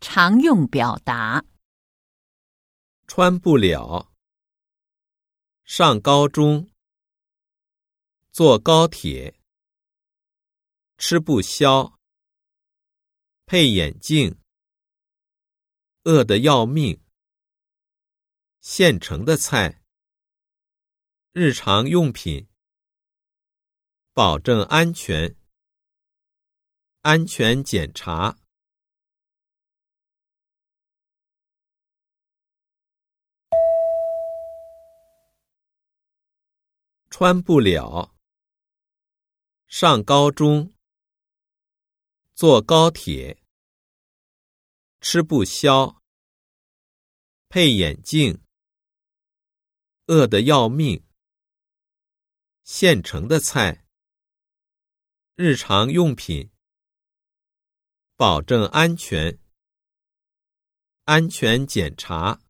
常用表达：穿不了。上高中，坐高铁，吃不消，配眼镜，饿得要命。现成的菜，日常用品，保证安全，安全检查。穿不了。上高中，坐高铁，吃不消，配眼镜，饿得要命。现成的菜，日常用品，保证安全，安全检查。